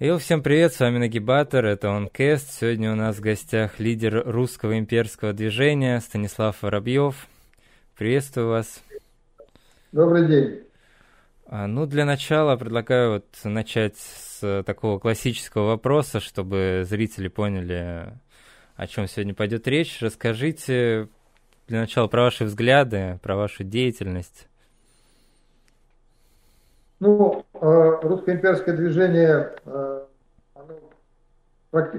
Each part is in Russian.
Йоу, всем привет, с вами Нагибатор, это OnCast. Сегодня у нас в гостях лидер русского имперского движения Станислав Воробьев. Приветствую вас. Добрый день. А, ну, для начала предлагаю вот начать с такого классического вопроса, чтобы зрители поняли, о чем сегодня пойдет речь. Расскажите для начала про ваши взгляды, про вашу деятельность. Ну, э, русское имперское движение э,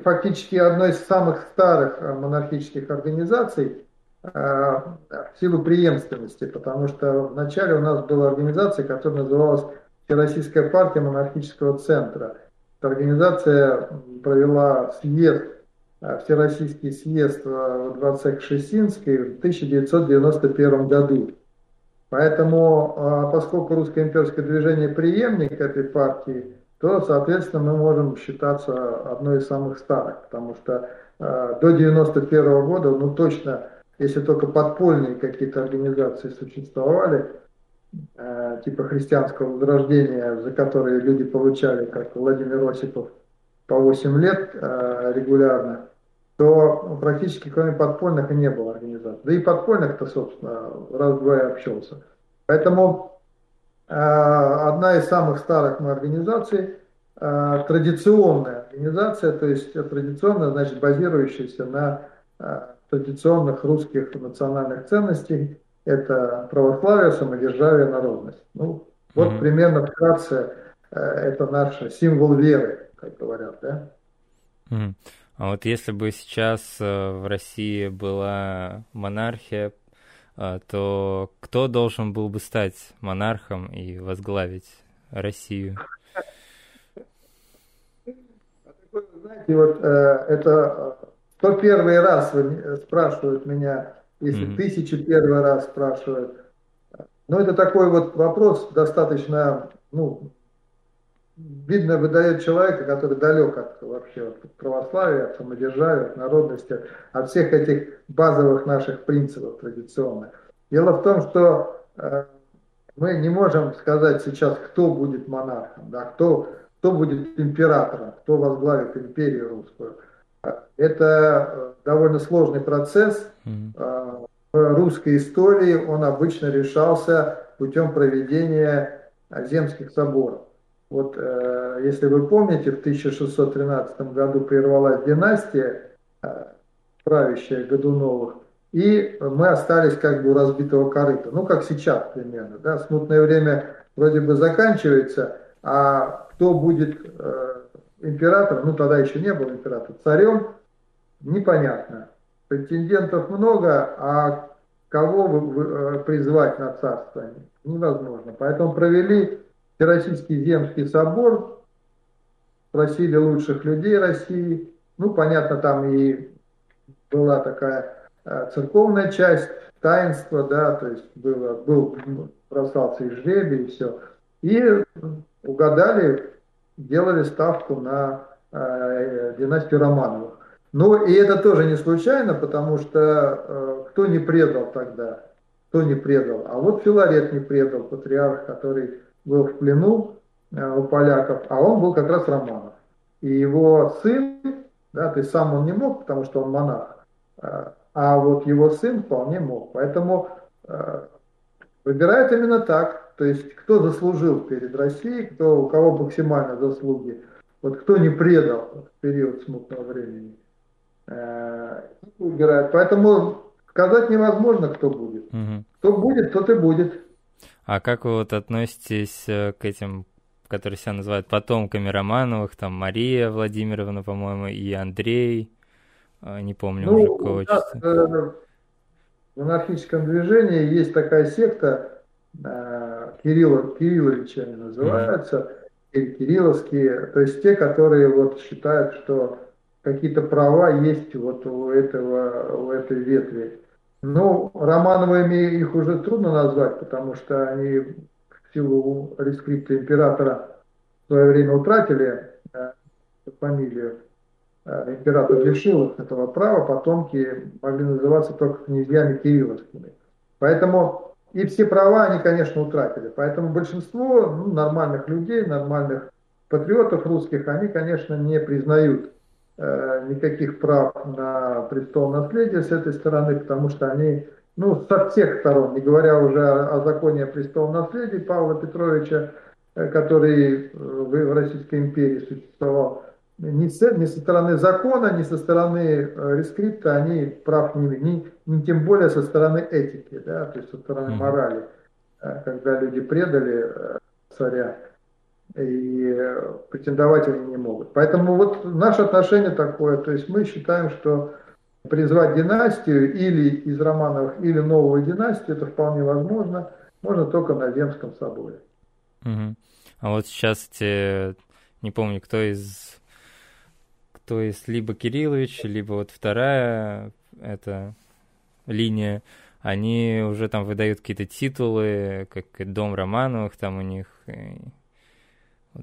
фактически одно из самых старых э, монархических организаций в силу преемственности, потому что вначале у нас была организация, которая называлась Всероссийская партия монархического центра. Эта организация провела съезд, Всероссийский съезд в дворце Кшесинской в 1991 году. Поэтому, а, поскольку русское имперское движение преемник этой партии, то, соответственно, мы можем считаться одной из самых старых, потому что а, до 91 года, ну точно, если только подпольные какие-то организации существовали, а, типа христианского возрождения, за которые люди получали, как Владимир Осипов, по 8 лет регулярно, то практически кроме подпольных и не было организаций. Да и подпольных-то, собственно, раз-два и общался. Поэтому э, одна из самых старых мы организаций, э, традиционная организация, то есть традиционная, значит, базирующаяся на э, традиционных русских национальных ценностей, это православие, самодержавие, народность. Ну, вот mm-hmm. примерно вкратце э, это наш символ веры, как говорят, да? Mm-hmm. А вот если бы сейчас э, в России была монархия, э, то кто должен был бы стать монархом и возглавить Россию? Знаете, вот э, это кто первый раз спрашивают меня, если mm-hmm. тысячи первый раз спрашивают. Ну, это такой вот вопрос достаточно, ну, видно, выдает человека, который далек от вообще от православия, от самодержавия, от народности, от всех этих базовых наших принципов традиционных. Дело в том, что э, мы не можем сказать сейчас, кто будет монархом, да, кто, кто будет императором, кто возглавит империю русскую. Это э, довольно сложный процесс. Э, в русской истории он обычно решался путем проведения земских соборов. Вот э, если вы помните, в 1613 году прервалась династия, э, правящая Годуновых, и мы остались как бы у разбитого корыта. Ну, как сейчас примерно. Да? Смутное время вроде бы заканчивается, а кто будет э, императором, ну тогда еще не был император, царем, непонятно. Претендентов много, а кого вы, вы, э, призвать на царство невозможно. Поэтому провели Всероссийский земский собор, просили лучших людей России. Ну, понятно, там и была такая э, церковная часть, таинство, да, то есть было, был, бросался и жребий, и все. И угадали, делали ставку на э, династию Романовых. Ну, и это тоже не случайно, потому что э, кто не предал тогда, кто не предал? А вот Филарет не предал, патриарх, который был в плену э, у поляков, а он был как раз Романов. И его сын, да, то есть сам он не мог, потому что он монах, э, а вот его сын вполне мог. Поэтому э, выбирают именно так. То есть кто заслужил перед Россией, кто, у кого максимально заслуги, вот кто не предал в период смутного времени, выбирают. Поэтому сказать невозможно, кто будет. Угу. Кто будет, тот и будет. А как вы вот относитесь э, к этим, которые себя называют потомками Романовых, там Мария Владимировна, по-моему, и Андрей, э, не помню ну, уже какого числа. Э, в монархическом движении есть такая секта, Кирилла, Кирилловичи они называются, mm-hmm. Кирилловские, то есть те, которые вот считают, что какие-то права есть вот у этого, у этой ветви. Ну, Романовыми их уже трудно назвать, потому что они в силу рескрипта императора в свое время утратили э, фамилию. Э, император лишил их этого права, потомки могли называться только князьями Кирилловскими. Поэтому и все права они, конечно, утратили. Поэтому большинство ну, нормальных людей, нормальных патриотов русских, они, конечно, не признают никаких прав на престол наследия с этой стороны, потому что они, ну, со всех сторон, не говоря уже о, о законе о престол наследии Павла Петровича, э, который э, в, Российской империи существовал, ни, с, ни со стороны закона, ни со стороны э, рескрипта они прав не ни, ни тем более со стороны этики, да, то есть со стороны морали, э, когда люди предали э, царя и претендовать они не могут. Поэтому вот наше отношение такое, то есть мы считаем, что призвать династию или из Романовых, или новую династию, это вполне возможно, можно только на Земском соборе. Угу. А вот сейчас те, не помню, кто из то есть либо Кириллович, либо вот вторая эта линия, они уже там выдают какие-то титулы, как Дом Романовых там у них.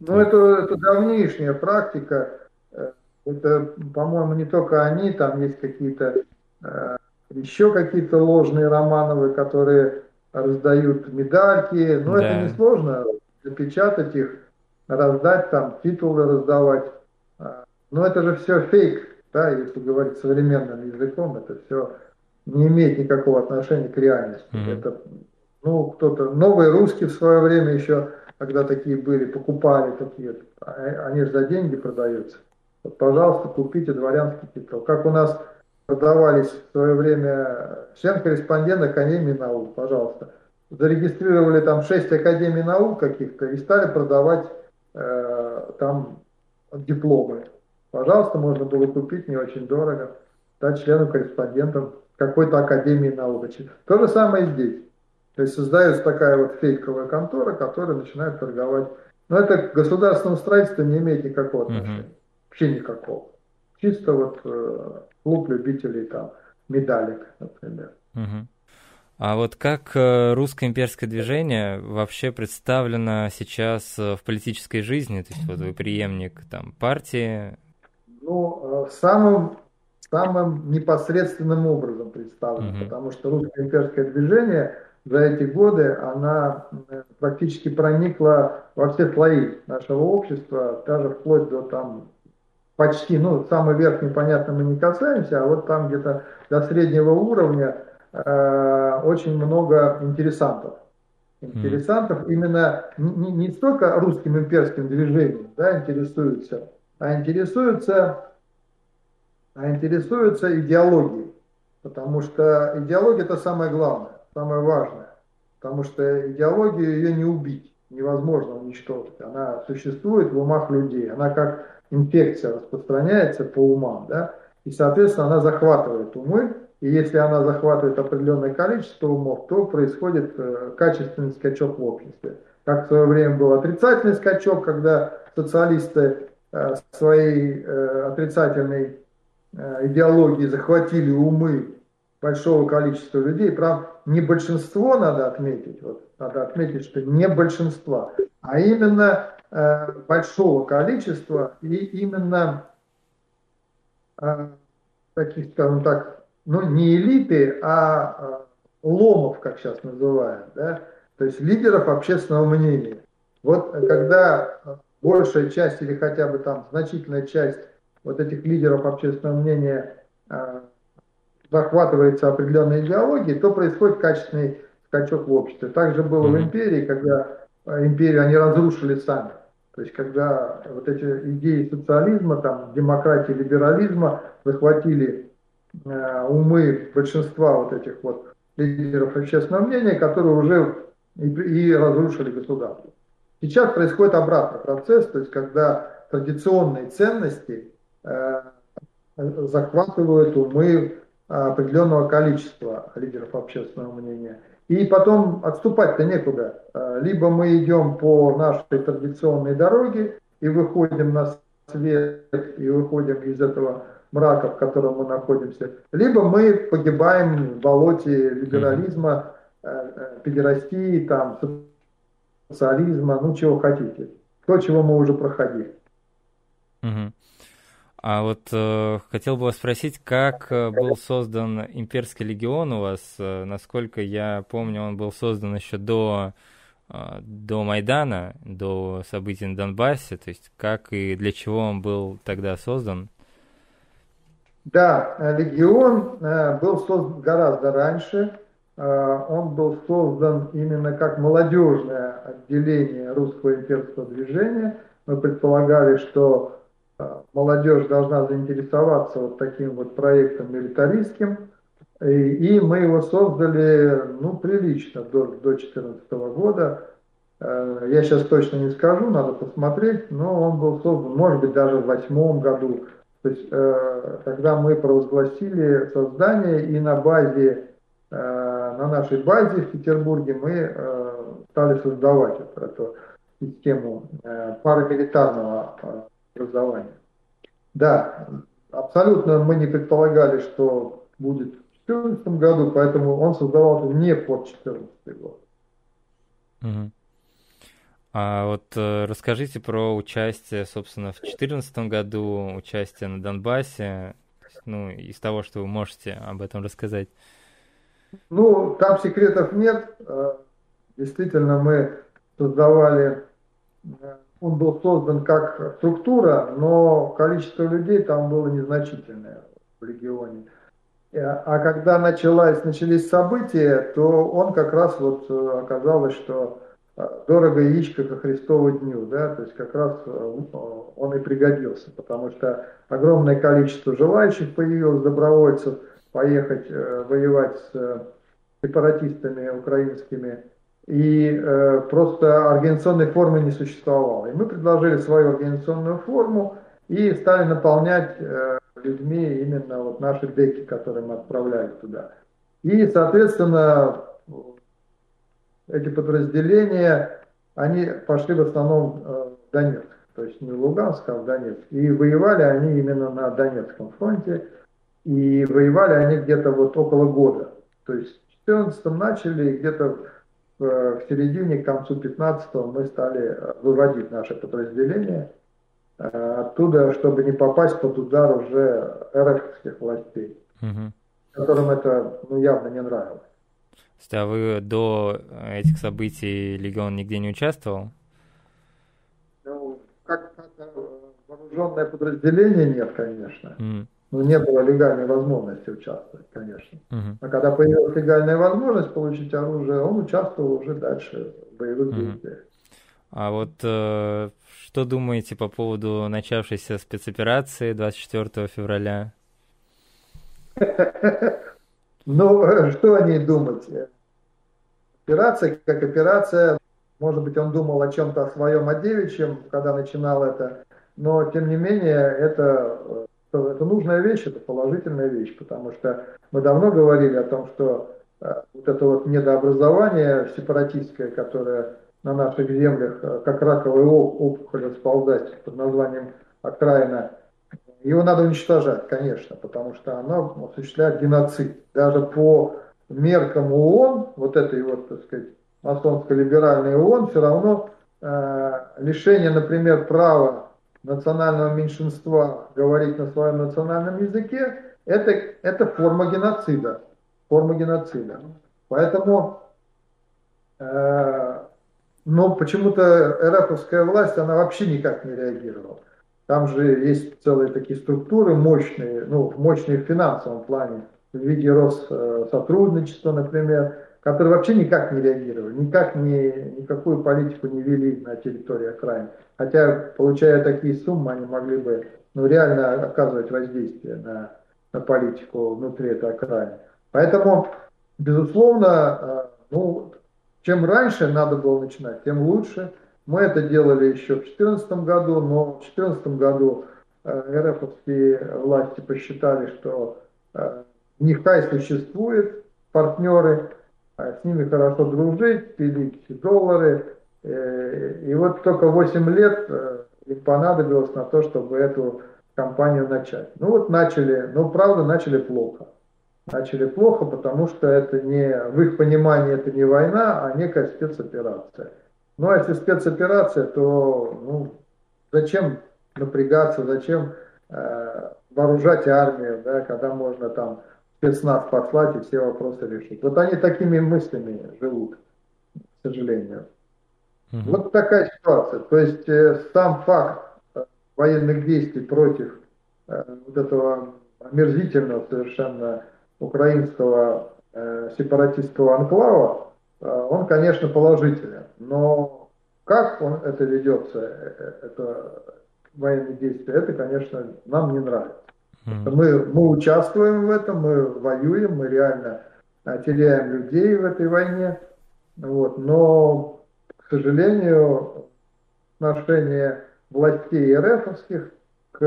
Ну, это, это давнишняя практика. Э, это, по-моему, не только они, там есть какие-то э, еще какие-то ложные Романовы, которые раздают медальки. Но да. это несложно запечатать их, раздать там, титулы раздавать. Но это же все фейк, да, если говорить современным языком, это все не имеет никакого отношения к реальности. Mm-hmm. Это, ну, кто-то, новые русские в свое время еще, когда такие были, покупали такие, а, они же за деньги продаются. Вот, пожалуйста, купите дворянский титул. Как у нас продавались в свое время член-корреспондент Академии наук, пожалуйста. Зарегистрировали там шесть Академий наук каких-то и стали продавать э, там дипломы. Пожалуйста, можно было купить не очень дорого, стать членом-корреспондентом какой-то академии наук. То же самое здесь. То есть создается такая вот фейковая контора, которая начинает торговать. Но это к государственному строительству не имеет никакого отношения. Угу. Вообще никакого. Чисто вот э, клуб любителей там медалек, например. Угу. А вот как э, русское имперское движение вообще представлено сейчас э, в политической жизни? То есть вот вы преемник там партии, ну, э, самым, самым непосредственным образом представлена, mm-hmm. потому что русское имперское движение за эти годы, она э, практически проникла во все слои нашего общества, даже вплоть до там почти, ну, самый верх непонятно мы не касаемся, а вот там где-то до среднего уровня э, очень много интересантов. Интересантов mm. именно не, не столько русским имперским движением да, интересуются, а интересуются, а интересуются идеологией. Потому что идеология это самое главное, самое важное. Потому что идеологию ее не убить, невозможно уничтожить. Она существует в умах людей. Она как инфекция распространяется по умам, да, и, соответственно, она захватывает умы, и если она захватывает определенное количество умов, то происходит э, качественный скачок в обществе. Как в свое время был отрицательный скачок, когда социалисты Э, своей э, отрицательной идеологии захватили умы большого количества людей. Правда, не большинство надо отметить, вот, надо отметить, что не большинство, а именно большого количества и именно таких, скажем так, ну не элиты, а ломов, как сейчас называют, да, то есть лидеров общественного мнения. Вот когда большая часть или хотя бы там значительная часть вот этих лидеров общественного мнения э, захватывается определенной идеологией, то происходит качественный скачок в обществе. Также было mm-hmm. в империи, когда э, империю они разрушили сами. То есть, когда вот эти идеи социализма, там, демократии, либерализма захватили э, умы большинства вот этих вот лидеров общественного мнения, которые уже и, и разрушили государство. Сейчас происходит обратный процесс, то есть когда традиционные ценности э, захватывают умы определенного количества лидеров общественного мнения. И потом отступать-то некуда. Э, либо мы идем по нашей традиционной дороге и выходим на свет, и выходим из этого мрака, в котором мы находимся, либо мы погибаем в болоте либерализма, э, э, педерастии, там, социализма, ну чего хотите. То, чего мы уже проходили. Угу. А вот э, хотел бы вас спросить, как э, был создан имперский легион у вас? Э, насколько я помню, он был создан еще до до Майдана, до событий на Донбассе, то есть как и для чего он был тогда создан? Да, легион был создан гораздо раньше. Он был создан именно как молодежное отделение русского имперского движения. Мы предполагали, что молодежь должна заинтересоваться вот таким вот проектом милитаристским. И, и мы его создали, ну, прилично до 2014 года. Э, я сейчас точно не скажу, надо посмотреть, но он был создан, может быть, даже в восьмом году. То есть, э, когда мы провозгласили создание, и на базе, э, на нашей базе в Петербурге мы стали создавать эту, эту систему парамилитарного образования. Да, абсолютно мы не предполагали, что будет в 2014 году, поэтому он создавался не под 2014 год. Угу. А вот э, расскажите про участие, собственно, в 2014 году, участие на Донбассе, ну, из того, что вы можете об этом рассказать. Ну, там секретов нет. Э, действительно, мы создавали, э, он был создан как структура, но количество людей там было незначительное в регионе. А когда началось, начались события, то он как раз вот оказалось, что дорого яичко ко Христову дню, да, то есть как раз э, он и пригодился, потому что огромное количество желающих появилось, добровольцев, поехать э, воевать с э, сепаратистами украинскими, и э, просто организационной формы не существовало. И мы предложили свою организационную форму и стали наполнять э, людьми именно вот наши деки, которые мы отправляли туда. И, соответственно, эти подразделения, они пошли в основном э, в Донецк, то есть не в Луганск, а в Донецк. И воевали они именно на Донецком фронте, и воевали они где-то вот около года. То есть в 14 начали, где-то в, в середине, к концу 15 мы стали э, выводить наше подразделение э, оттуда, чтобы не попасть под удар уже РФских властей, угу. которым это ну, явно не нравилось. То есть, а вы до этих событий Легион нигде не участвовал? Ну, как, как вооруженное подразделение нет, конечно. Mm. Ну, не было легальной возможности участвовать, конечно. Mm-hmm. А когда появилась легальная возможность получить оружие, он участвовал уже дальше в боевых mm-hmm. действиях. А вот э, что думаете по поводу начавшейся спецоперации 24 февраля? Ну, что о ней думать? Операция как операция, может быть, он думал о чем-то о своем, о девичьем, когда начинал это, но, тем не менее, это, это нужная вещь, это положительная вещь, потому что мы давно говорили о том, что э, вот это вот недообразование сепаратистское, которое на наших землях э, как раковая опухоль расползать под названием окраина его надо уничтожать, конечно, потому что оно осуществляет геноцид. Даже по меркам ООН, вот этой вот, так сказать, масонско-либеральной ООН, все равно э, лишение, например, права национального меньшинства говорить на своем национальном языке, это, это форма геноцида. Форма геноцида. Поэтому, э, но почему-то РФовская власть, она вообще никак не реагировала. Там же есть целые такие структуры мощные, ну, мощные в финансовом плане, в виде Россотрудничества, например, которые вообще никак не реагировали, никак не, никакую политику не вели на территории окраин. Хотя, получая такие суммы, они могли бы ну, реально оказывать воздействие на, на политику внутри этой окраины. Поэтому, безусловно, э, ну, чем раньше надо было начинать, тем лучше – мы это делали еще в 2014 году, но в 2014 году э, РФовские власти посчитали, что э, нехай существует, партнеры, с ними хорошо дружить, пилить доллары. Э, и вот только 8 лет им понадобилось на то, чтобы эту кампанию начать. Ну вот начали, но правда начали плохо. Начали плохо, потому что это не, в их понимании это не война, а некая спецоперация. Ну, а если спецоперация, то ну, зачем напрягаться, зачем э, вооружать армию, да, когда можно там спецназ послать и все вопросы решить. Вот они такими мыслями живут, к сожалению. Угу. Вот такая ситуация. То есть э, сам факт э, военных действий против э, вот этого омерзительного совершенно украинского э, сепаратистского анклава, э, он, конечно, положителен. Но как он это ведется, э, э, это военные действия, это, конечно, нам не нравится. Мы, мы участвуем в этом, мы воюем, мы реально теряем людей в этой войне. Вот, но, к сожалению, отношение властей РФовских к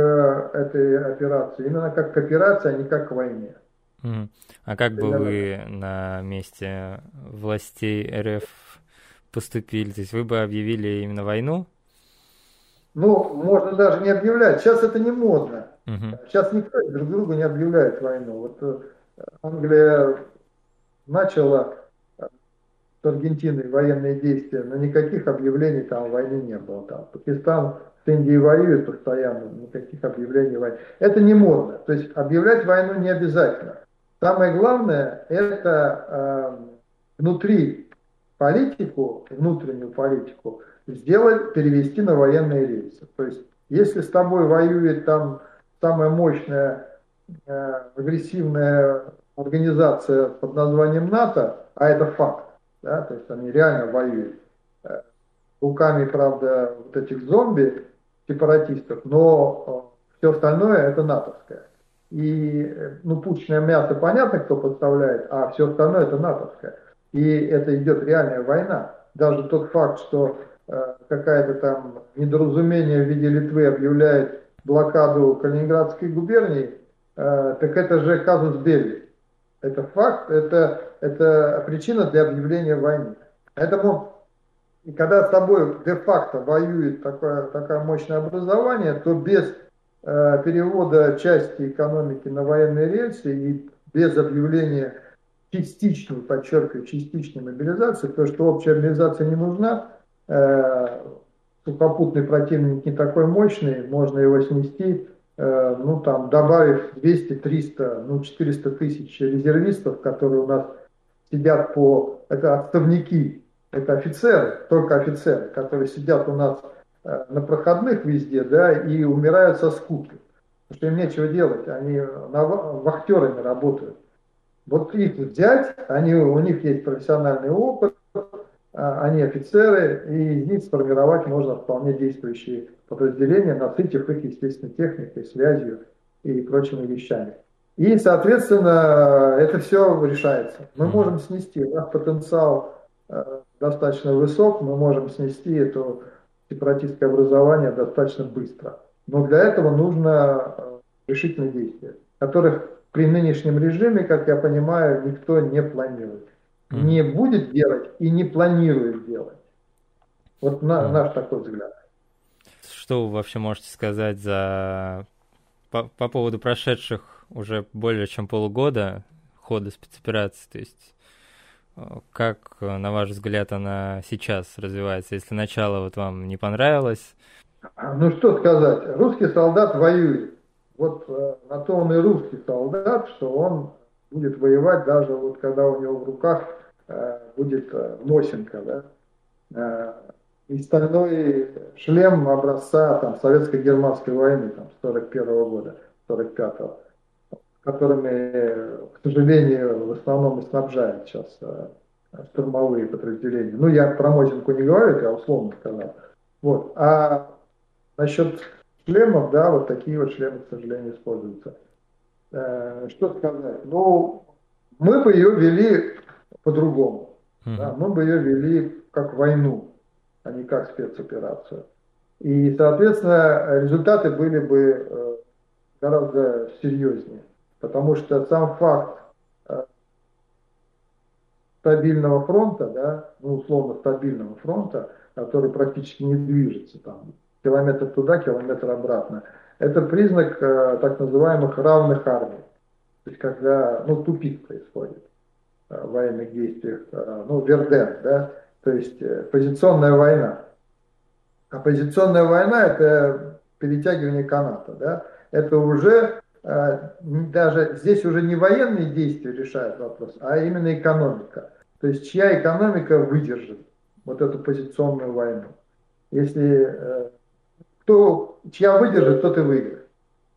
этой операции именно как к операции, а не как к войне. Mm. А как бы вы на месте властей РФ поступили? То есть вы бы объявили именно войну? Ну, можно даже не объявлять. Сейчас это не модно. Угу. Сейчас никто друг другу не объявляет войну. Вот э, Англия начала э, с Аргентиной военные действия, но никаких объявлений там войны не было. Там Пакистан с Индией воюет постоянно, никаких объявлений войны. Это не модно. То есть объявлять войну не обязательно. Самое главное это э, внутри политику, внутреннюю политику, сделать, перевести на военные рельсы. То есть, если с тобой воюет там самая мощная э, агрессивная организация под названием НАТО, а это факт, да, то есть они реально воюют э, руками, правда, вот этих зомби, сепаратистов, но э, все остальное это натовское. И, ну, пучное мясо понятно, кто подставляет, а все остальное это натовское. И это идет реальная война. Даже тот факт, что э, какая-то там недоразумение в виде Литвы объявляет блокаду Калининградской губернии, э, так это же казус Белли. Это факт, это, это причина для объявления войны. Поэтому, когда с тобой де-факто воюет такое, такое мощное образование, то без э, перевода части экономики на военные рельсы и без объявления частичной, подчеркиваю, частичной мобилизации, потому что общая мобилизация не нужна, э, сухопутный противник не такой мощный, можно его снести, э, ну там добавив 200, 300, ну 400 тысяч резервистов, которые у нас сидят по, это отставники, это офицеры, только офицеры, которые сидят у нас э, на проходных везде, да, и умирают со скуки. Потому что им нечего делать, они вахтерами работают. Вот их взять, они, у них есть профессиональный опыт, они офицеры, и из них сформировать можно вполне действующие подразделения, насытив их, естественно, техникой, связью и прочими вещами. И, соответственно, это все решается. Мы можем снести, у нас потенциал э, достаточно высок, мы можем снести это сепаратистское образование достаточно быстро. Но для этого нужно э, решительные действия, которых при нынешнем режиме, как я понимаю, никто не планирует. Mm. Не будет делать и не планирует делать. Вот на, mm. наш такой взгляд. Что вы вообще можете сказать за по, по поводу прошедших уже более чем полугода хода спецоперации? То есть э, как, на ваш взгляд, она сейчас развивается? Если начало вот вам не понравилось? Ну что сказать, русский солдат воюет вот э, на то он и русский солдат, что он будет воевать даже вот когда у него в руках будет э, Мосинка, да, э, и стальной шлем образца там советско-германской войны там 41 -го года, 45-го, которыми, к сожалению, в основном и снабжают сейчас э, штурмовые подразделения. Ну, я про Мосинку не говорю, я условно сказал. Вот. А насчет шлемов, да, вот такие вот шлемы, к сожалению, используются. Э, что сказать? Ну, мы бы ее вели по-другому. Mm-hmm. Да, мы бы ее вели как войну, а не как спецоперацию. И, соответственно, результаты были бы э, гораздо серьезнее. Потому что сам факт э, стабильного фронта, да, ну, условно стабильного фронта, который практически не движется там километр туда, километр обратно. Это признак э, так называемых равных армий. То есть когда ну, тупик происходит военных действиях, э, ну, Верден, да, то есть э, позиционная война. А позиционная война это перетягивание каната, да, это уже э, даже здесь уже не военные действия решают вопрос, а именно экономика. То есть чья экономика выдержит вот эту позиционную войну. Если э, кто, чья выдержит, тот и выиграет.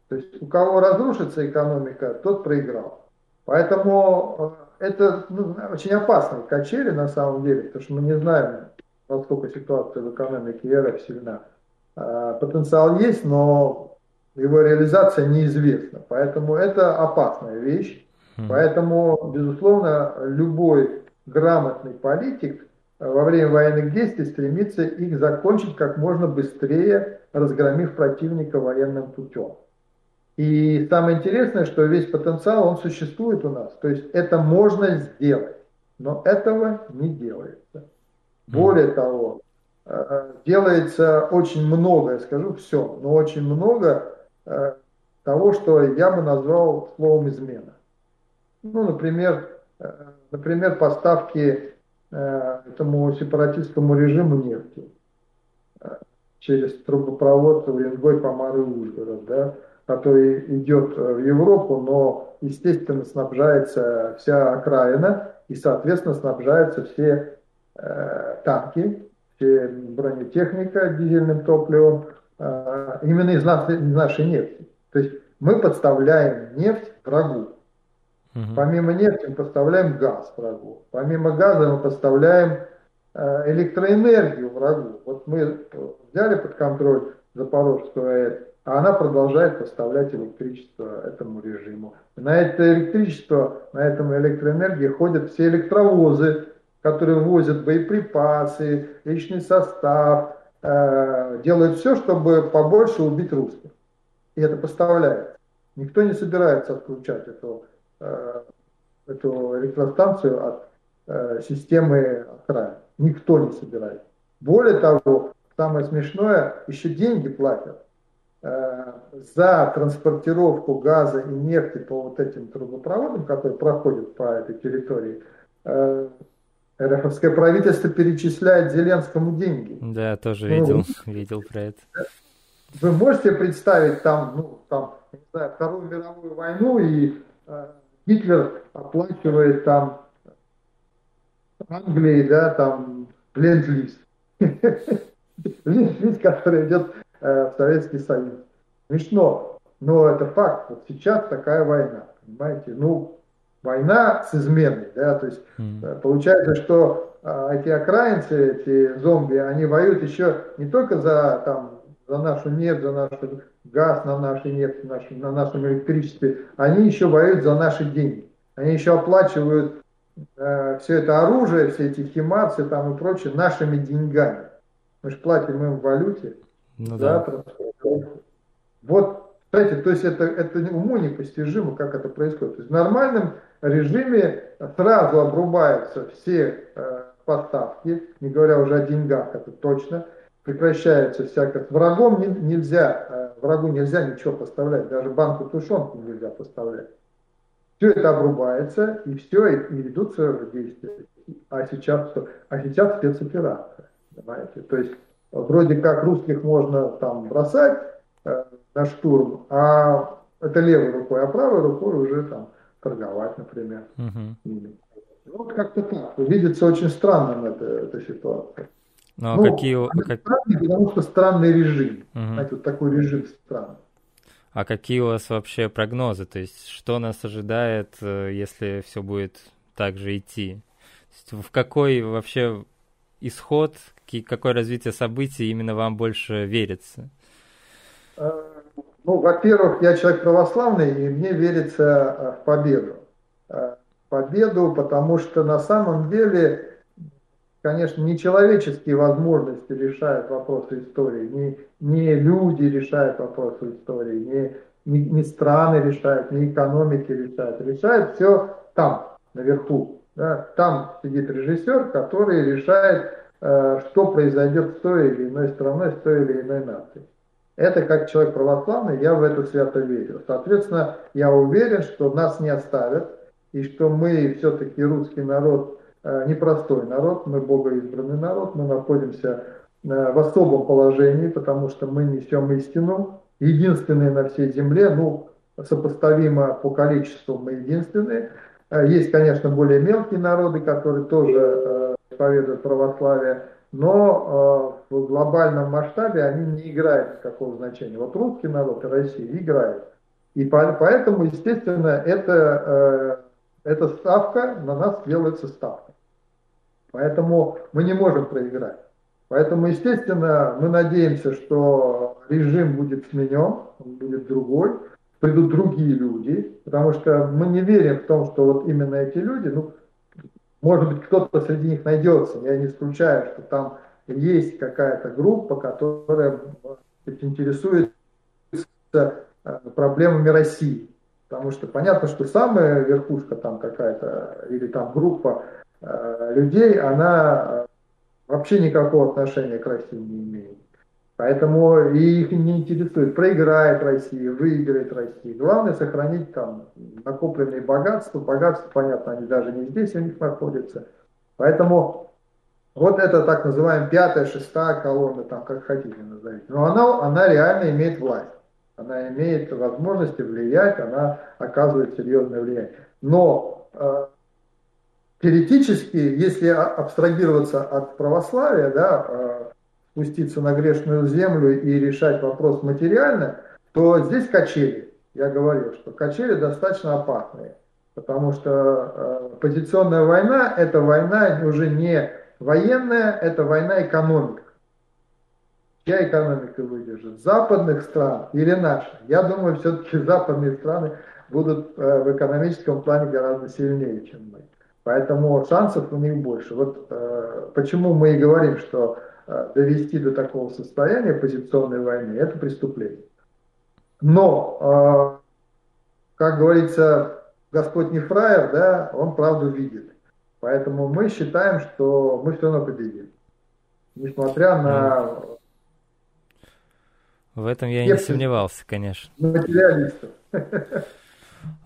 То есть у кого разрушится экономика, тот проиграл. Поэтому э, это ну, очень опасные качели на самом деле, потому что мы не знаем, насколько ситуация в экономике РФ сильна. А, потенциал есть, но его реализация неизвестна. Поэтому это опасная вещь. Поэтому, безусловно, любой грамотный политик э, во время военных действий стремится их закончить как можно быстрее, разгромив противника военным путем. И самое интересное, что весь потенциал, он существует у нас. То есть это можно сделать, но этого не делается. Более того, э, делается очень много, я скажу все, но очень много э, того, что я бы назвал словом измена. Ну, например, э, например поставки этому сепаратистскому режиму нефти через трубопровод Уренгой, Помары, Ужгород, да, который идет э, в Европу, но, естественно, снабжается вся окраина и, соответственно, снабжаются все э, танки, все бронетехника дизельным топливом, э, именно из, нас, из нашей нефти. То есть мы подставляем нефть врагу. Угу. Помимо нефти мы поставляем газ врагу. Помимо газа мы поставляем э, электроэнергию врагу. Вот мы взяли под контроль Запорожскую АЭС, а она продолжает поставлять электричество этому режиму. На это электричество, на этом электроэнергии ходят все электровозы, которые возят боеприпасы, личный состав, э, делают все, чтобы побольше убить русских. И это поставляет. Никто не собирается отключать эту, э, эту электростанцию от э, системы окраин. Никто не собирается. Более того, самое смешное, еще деньги платят за транспортировку газа и нефти по вот этим трубопроводам, которые проходят по этой территории, э, РФовское правительство перечисляет Зеленскому деньги. Да, тоже ну, видел, видел про это. Вы можете представить там, ну, там, не знаю, Вторую мировую войну, и э, Гитлер оплачивает там Англии, да, там, ленд-лиз. Ленд-лиз, который идет Э, в Советский Союз. Смешно, но это факт. Вот сейчас такая война, понимаете? Ну, война с изменой, да, то есть mm. получается, что а, эти окраинцы, эти зомби, они воюют еще не только за, там, за нашу нефть, за наш газ, на нашей нефти, наш, на нашем электричестве, они еще воюют за наши деньги. Они еще оплачивают э, все это оружие, все эти химарсы там и прочее нашими деньгами. Мы же платим им в валюте. Ну, да. да. Вот, знаете, то есть это, это уму непостижимо, как это происходит. То есть в нормальном режиме сразу обрубаются все э, поставки, не говоря уже о деньгах, это точно, прекращается всякое. Врагом не, нельзя, э, врагу нельзя ничего поставлять, даже банку тушенки нельзя поставлять. Все это обрубается, и все, и, и ведутся действия. А сейчас? А сейчас спецоперация. Понимаете? То есть вроде как русских можно там бросать э, на штурм, а это левой рукой, а правой рукой уже там торговать, например. Угу. Вот как-то так. Видится очень странным эта, эта ситуация. Ну, а ну, какие... Как... Странный, потому что странный режим. Угу. Знаете, вот такой режим странный. А какие у вас вообще прогнозы? То есть, что нас ожидает, э, если все будет так же идти? В какой вообще исход, какое развитие событий именно вам больше верится? Э, ну, во-первых, я человек православный, и мне верится э, в победу. Э, победу, потому что на самом деле, конечно, не человеческие возможности решают вопросы истории, не, не люди решают вопросы истории, не, не, не страны решают, не экономики решают. Решает все там, наверху. Да? Там сидит режиссер, который решает, э, что произойдет с той или иной страной, с той или иной нацией. Это как человек православный, я в это свято верю. Соответственно, я уверен, что нас не оставят, и что мы все-таки русский народ, э, непростой народ, мы богоизбранный народ, мы находимся э, в особом положении, потому что мы несем истину, единственные на всей земле, ну, сопоставимо по количеству мы единственные, есть, конечно, более мелкие народы, которые тоже э, исповедуют православие, но э, в глобальном масштабе они не играют никакого значения. Вот русский народ и Россия играют. И поэтому, естественно, это, э, эта ставка, на нас делается ставка. Поэтому мы не можем проиграть. Поэтому, естественно, мы надеемся, что режим будет сменен, он будет другой, придут другие люди, потому что мы не верим в том, что вот именно эти люди, ну, может быть, кто-то среди них найдется. Я не исключаю, что там есть какая-то группа, которая интересуется э, проблемами России. Потому что понятно, что самая верхушка там какая-то, или там группа э, людей, она э, вообще никакого отношения к России не имеет. Поэтому их не интересует, проиграет Россия, выиграет Россия. Главное сохранить там накопленные богатства. Богатства, понятно, они даже не здесь у них находятся. Поэтому вот это так называемая пятая, шестая колонна, там как хотите назовите. Но она, она реально имеет власть. Она имеет возможности влиять, она оказывает серьезное влияние. Но э, теоретически, если абстрагироваться от православия, да, э, спуститься на грешную землю и решать вопрос материально, то здесь качели. Я говорил, что качели достаточно опасные, потому что э, позиционная война – это война уже не военная, это война экономика. Чья экономика выдержит? Западных стран или наша? Я думаю, все-таки западные страны будут э, в экономическом плане гораздо сильнее, чем мы. Поэтому шансов у них больше. Вот э, почему мы и говорим, что довести до такого состояния позиционной войны, это преступление. Но, э, как говорится, Господь не фраер, да, он правду видит. Поэтому мы считаем, что мы все равно победим. Несмотря на... В этом я не сомневался, конечно. Материалистов.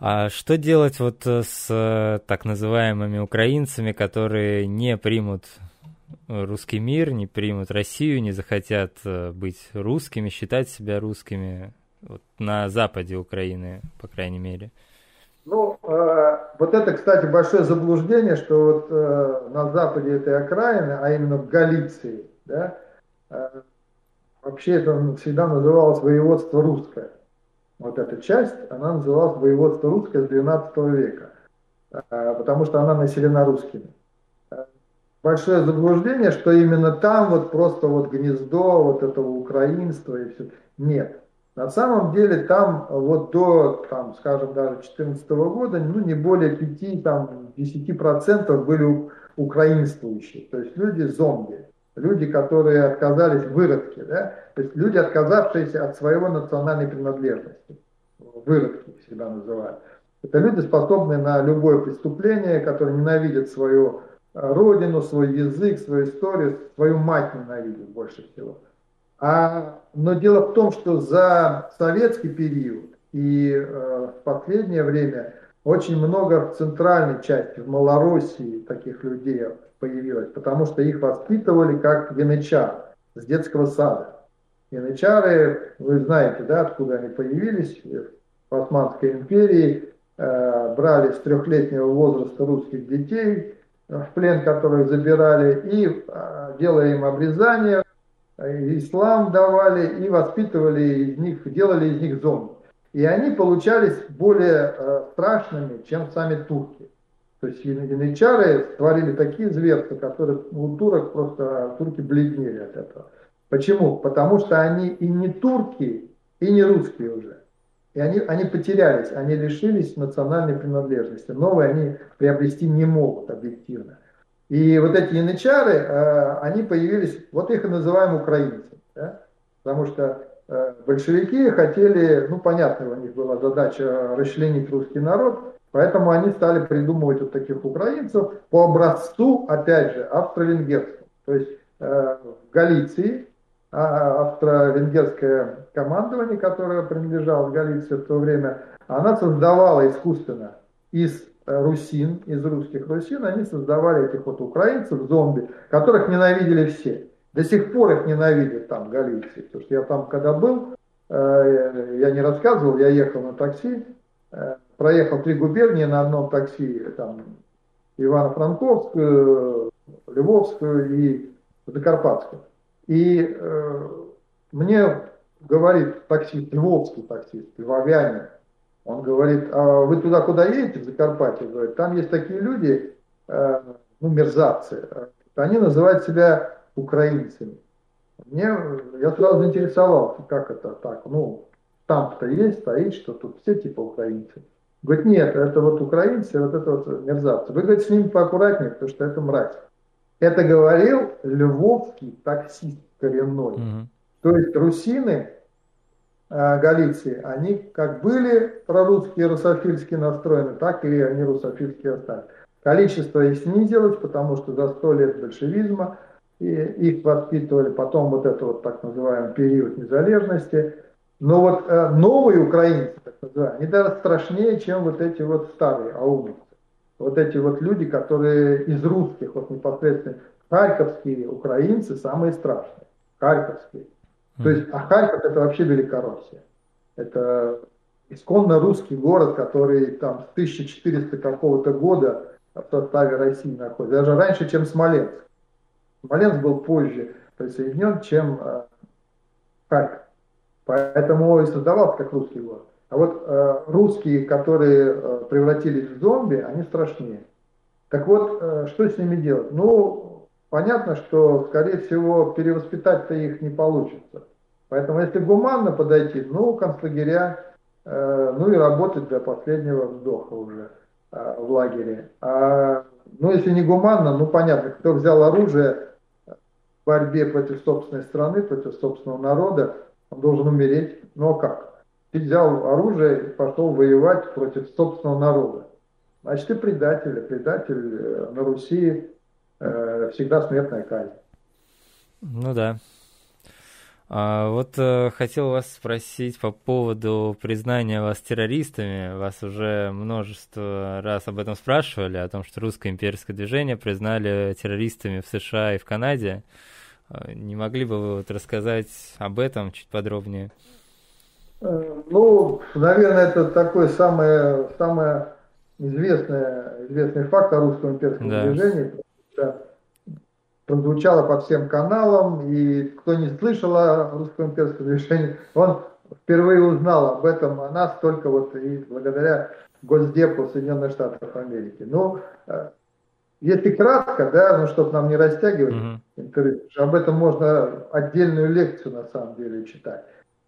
А что делать вот с так называемыми украинцами, которые не примут русский мир, не примут Россию, не захотят э, быть русскими, считать себя русскими вот, на западе Украины, по крайней мере. Ну, э, вот это, кстати, большое заблуждение, что вот э, на западе этой окраины, а именно в Галиции, да, э, вообще это всегда называлось воеводство русское. Вот эта часть, она называлась воеводство русское с 12 века, э, потому что она населена русскими большое заблуждение, что именно там вот просто вот гнездо вот этого украинства и все. Нет. На самом деле там вот до, там, скажем, даже 2014 года, ну, не более 5, там, 10% были украинствующие, то есть люди зомби, люди, которые отказались, выродки, да, то есть люди, отказавшиеся от своего национальной принадлежности, выродки всегда называют. Это люди, способные на любое преступление, которые ненавидят свою родину, свой язык, свою историю, свою мать ненавидел больше всего. А, но дело в том, что за советский период и э, в последнее время очень много в центральной части, в Малороссии таких людей появилось, потому что их воспитывали как янычар с детского сада. Янычары, вы знаете, да, откуда они появились, в Османской империи, э, брали с трехлетнего возраста русских детей, в плен, которых забирали, и а, делая им обрезание, ислам давали и воспитывали из них, делали из них зомби. И они получались более э, страшными, чем сами турки. То есть янычары творили такие зверства, которые у турок просто турки бледнели от этого. Почему? Потому что они и не турки, и не русские уже. И они, они потерялись, они лишились национальной принадлежности. Новые они приобрести не могут объективно. И вот эти янычары, э, они появились, вот их и называем украинцами. Да? Потому что э, большевики хотели, ну понятно, у них была задача расчленить русский народ, поэтому они стали придумывать вот таких украинцев по образцу, опять же, австро-венгерскому. То есть э, в Галиции австро-венгерское командование, которое принадлежало Галиции в то время, она создавала искусственно из русин, из русских русин, они создавали этих вот украинцев, зомби, которых ненавидели все. До сих пор их ненавидят там Галиции. Потому что я там когда был, э, я не рассказывал, я ехал на такси, э, проехал три губернии на одном такси, там Ивано-Франковскую, Львовскую и в Закарпатском. И э, мне говорит таксист, львовский таксист, львовянин, он говорит, а вы туда куда едете, в Закарпатье? Говорит, там есть такие люди, э, ну, мерзавцы, они называют себя украинцами. Мне, я сразу заинтересовался, как это так, ну, там-то есть, стоит, что тут все типа украинцы. Говорит, нет, это вот украинцы, вот это вот мерзавцы. Вы, говорите, с ними поаккуратнее, потому что это мразь. Это говорил львовский таксист коренной. Угу. То есть русины э, Галиции, они как были прорусские, русофильски настроены, так и они русофильские остались. Количество их снизилось, потому что за сто лет большевизма и их воспитывали, потом вот это вот так называемый период незалежности. Но вот э, новые украинцы, так называемые, они даже страшнее, чем вот эти вот старые аумовцы. Вот эти вот люди, которые из русских, вот непосредственно харьковские украинцы, самые страшные. Харьковские. То есть, а Харьков это вообще Великороссия. Это исконно русский город, который там с 1400 какого-то года в составе России находится. Даже раньше, чем Смоленск. Смоленск был позже присоединен, чем э, Харьков. Поэтому и создавался как русский город. А вот э, русские, которые э, превратились в зомби, они страшнее. Так вот, э, что с ними делать? Ну, понятно, что, скорее всего, перевоспитать-то их не получится. Поэтому, если гуманно подойти, ну, концлагеря, э, ну и работать до последнего вздоха уже э, в лагере. А, ну, если не гуманно, ну, понятно, кто взял оружие в борьбе против собственной страны, против собственного народа, он должен умереть. Ну, а как? Ты взял оружие и пошел воевать против собственного народа. Значит, ты предатель, предатель э, на Руси э, всегда смертная казнь. Ну да. А вот э, хотел вас спросить по поводу признания вас террористами. Вас уже множество раз об этом спрашивали, о том, что русское имперское движение признали террористами в США и в Канаде. Э, не могли бы вы вот рассказать об этом чуть подробнее? Э, ну, наверное, это такой самый, самый известный, известный факт о русском имперском да. движении. Прозвучало по всем каналам, и кто не слышал о русском имперском движении, он впервые узнал об этом о нас только вот и благодаря Госдепу Соединенных Штатов Америки. Ну, э, если кратко, да, ну, чтобы нам не растягивать mm-hmm. интервью, об этом можно отдельную лекцию на самом деле читать.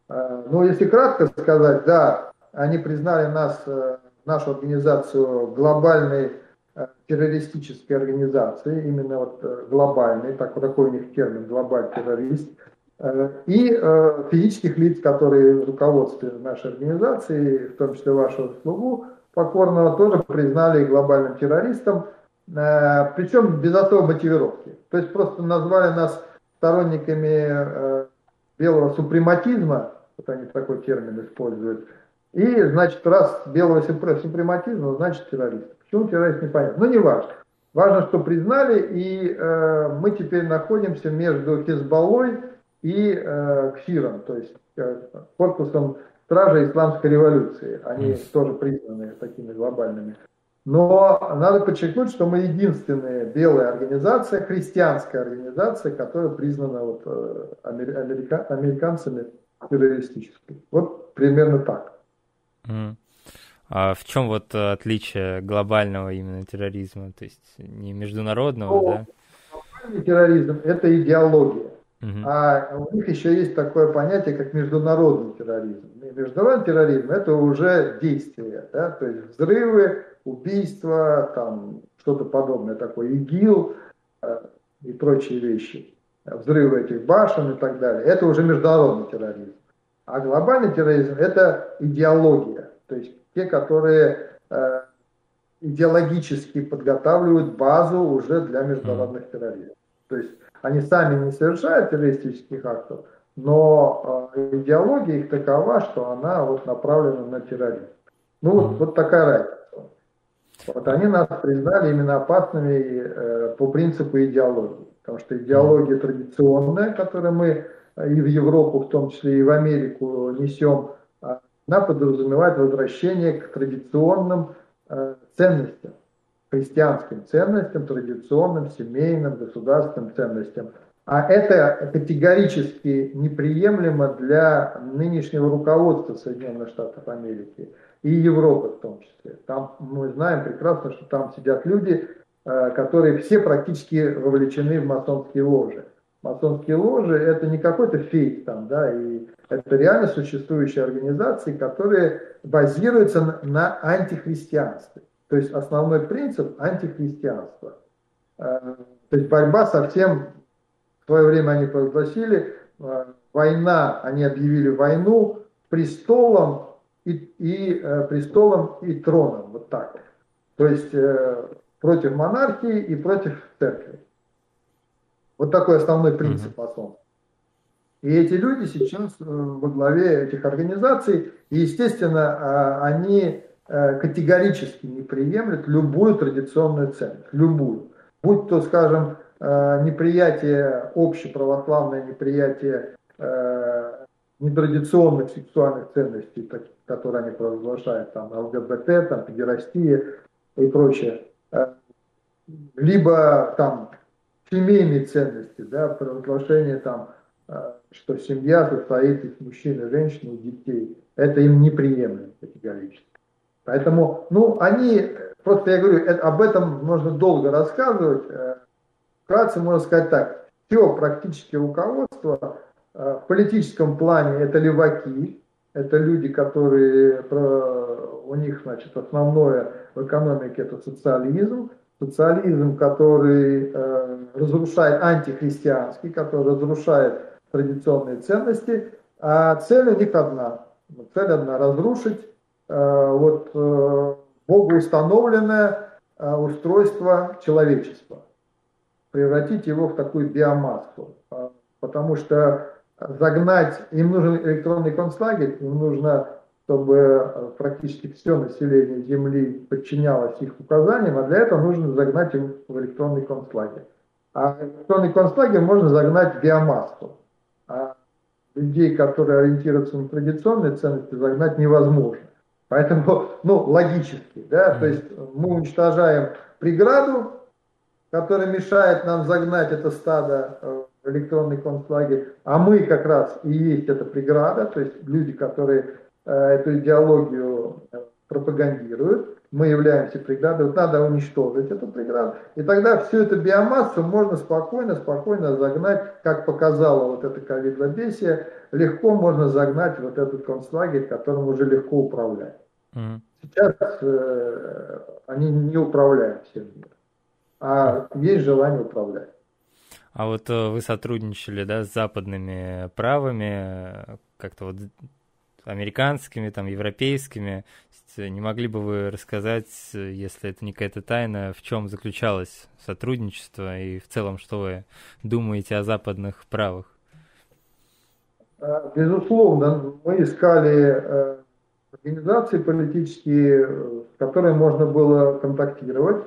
Э, но если кратко сказать, да, они признали нас, э, нашу организацию глобальной э, террористической организацией, именно вот глобальной, так, такой у них термин, глобальный террорист, и физических лиц, которые руководствуют нашей организацией, в том числе вашего слугу покорного, тоже признали глобальным террористом, причем без особой мотивировки. То есть просто назвали нас сторонниками белого супрематизма, вот они такой термин используют. И, значит, раз белого супрематизма, значит террорист. Почему террорист, непонятно. Ну, не важно. Важно, что признали, и э, мы теперь находимся между Хизбаллой и э, Кфиром, то есть э, корпусом стражей исламской революции. Они mm. тоже признаны такими глобальными. Но надо подчеркнуть, что мы единственная белая организация, христианская организация, которая признана вот, э, америка, американцами террористической. Вот примерно так. Mm. А в чем вот отличие глобального именно терроризма, то есть не международного, ну, да? Глобальный терроризм – это идеология. Uh-huh. А у них еще есть такое понятие, как международный терроризм. Международный терроризм – это уже действие, да? то есть взрывы, убийства, там что-то подобное такое, ИГИЛ э, и прочие вещи взрывы этих башен и так далее. Это уже международный терроризм. А глобальный терроризм – это идеология. То есть те, которые э, идеологически подготавливают базу уже для международных террористов. То есть они сами не совершают террористических актов, но э, идеология их такова, что она вот направлена на терроризм. Ну вот, вот такая разница. Вот они нас признали именно опасными э, по принципу идеологии. Потому что идеология традиционная, которую мы э, и в Европу, в том числе и в Америку несем, а, она подразумевает возвращение к традиционным э, ценностям, христианским ценностям, традиционным, семейным, государственным ценностям. А это категорически неприемлемо для нынешнего руководства Соединенных Штатов Америки и Европы в том числе. Там мы знаем прекрасно, что там сидят люди, э, которые все практически вовлечены в масонские ложи. Масонские ложи это не какой-то фейк там, да, и это реально существующие организации, которые базируются на, антихристианстве. То есть основной принцип антихристианства. Э, то есть борьба со всем, в свое время они провозгласили, э, война, они объявили войну престолом и, и э, престолом и троном, вот так. То есть против монархии и против церкви. Вот такой основной принцип масонства. И эти люди сейчас э, во главе этих организаций, и, естественно, а, они э, категорически не приемлют любую традиционную ценность, любую. Будь то, скажем, э, неприятие, общеправославное неприятие нетрадиционных сексуальных ценностей, которые они провозглашают, там, ЛГБТ, там, педерастия и прочее, либо там семейные ценности, да, провозглашение там что семья состоит из мужчин и женщин и детей. Это им неприемлемо категорически. Поэтому, ну, они, просто я говорю, это, об этом можно долго рассказывать. Э, вкратце можно сказать так. Все практически руководство э, в политическом плане это леваки, это люди, которые, у них, значит, основное в экономике это социализм, социализм, который э, разрушает антихристианский, который разрушает традиционные ценности, а цель у них одна. Цель одна – разрушить э, вот, э, богоустановленное э, устройство человечества, превратить его в такую биомассу. Э, потому что загнать, им нужен электронный концлагерь, им нужно, чтобы э, практически все население Земли подчинялось их указаниям, а для этого нужно загнать их в электронный концлагерь. А электронный концлагерь можно загнать в биомассу а людей, которые ориентируются на традиционные ценности, загнать невозможно. Поэтому, ну, логически, да, то есть мы уничтожаем преграду, которая мешает нам загнать это стадо в электронный концлагерь, а мы как раз и есть эта преграда, то есть люди, которые э, эту идеологию э, пропагандируют, мы являемся преградой, вот надо уничтожить эту преграду, и тогда всю эту биомассу можно спокойно, спокойно загнать, как показало вот это ковид-лобесие, легко можно загнать вот этот концлагерь, которым уже легко управлять. Mm-hmm. Сейчас э, они не управляют всем миром, а есть желание управлять. А вот э, вы сотрудничали, да, с западными правами, как-то вот американскими, там, европейскими. Не могли бы вы рассказать, если это не какая-то тайна, в чем заключалось сотрудничество и в целом, что вы думаете о западных правах? А, безусловно, мы искали э, организации политические, с которыми можно было контактировать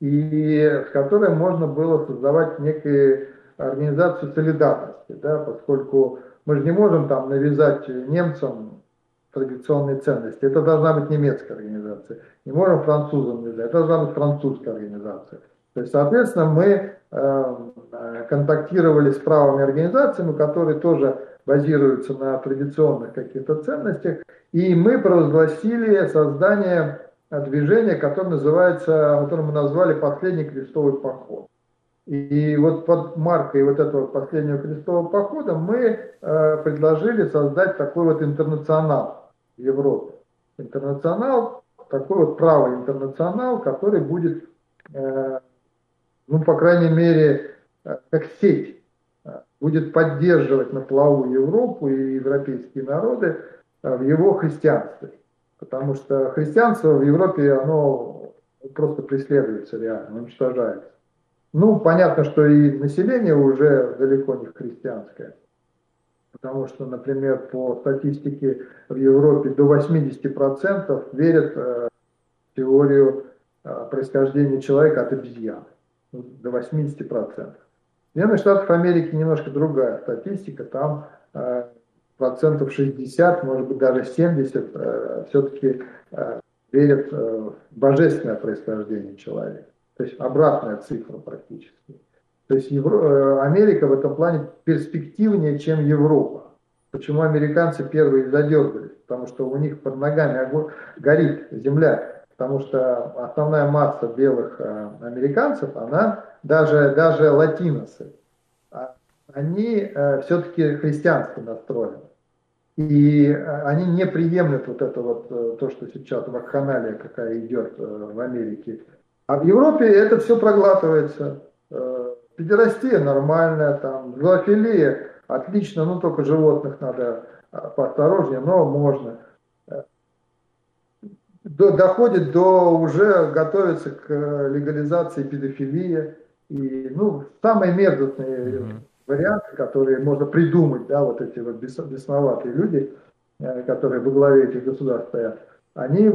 и с которой можно было создавать некие организацию солидарности, да, поскольку мы же не можем там навязать немцам традиционные ценности. Это должна быть немецкая организация. Не можем французам навязать. Это должна быть французская организация. То есть, соответственно, мы э, контактировали с правыми организациями, которые тоже базируются на традиционных каких-то ценностях, и мы провозгласили создание движения, которое называется, которое мы назвали «Последний крестовый поход». И вот под маркой вот этого последнего крестового похода мы э, предложили создать такой вот интернационал в Европе. Интернационал, такой вот правый интернационал, который будет, э, ну, по крайней мере, э, как сеть, э, будет поддерживать на плаву Европу и европейские народы э, в его христианстве. Потому что христианство в Европе, оно просто преследуется реально, уничтожается. Ну, понятно, что и население уже далеко не христианское. Потому что, например, по статистике в Европе до 80% верят э, в теорию э, происхождения человека от обезьяны. Ну, до 80%. В Соединенных Штатах Америки немножко другая статистика. Там э, процентов 60, может быть даже 70 все-таки верят в божественное происхождение человека. То есть обратная цифра практически. То есть Евро... Америка в этом плане перспективнее, чем Европа. Почему американцы первые задергались? Потому что у них под ногами горит земля. Потому что основная масса белых американцев, она даже, даже латиносы, а они все-таки христиански настроены. И э, они не приемлют вот это вот, э, то, что сейчас вакханалия какая идет э, в Америке. А в Европе это все проглатывается. Педерастия нормальная, там, зоофилия отлично, ну только животных надо поосторожнее, но можно. До, доходит до уже готовится к легализации педофилии. И, ну, самые мерзостные mm-hmm варианты, которые можно придумать, да, вот эти вот бесноватые люди, э, которые во главе этих государств стоят, они,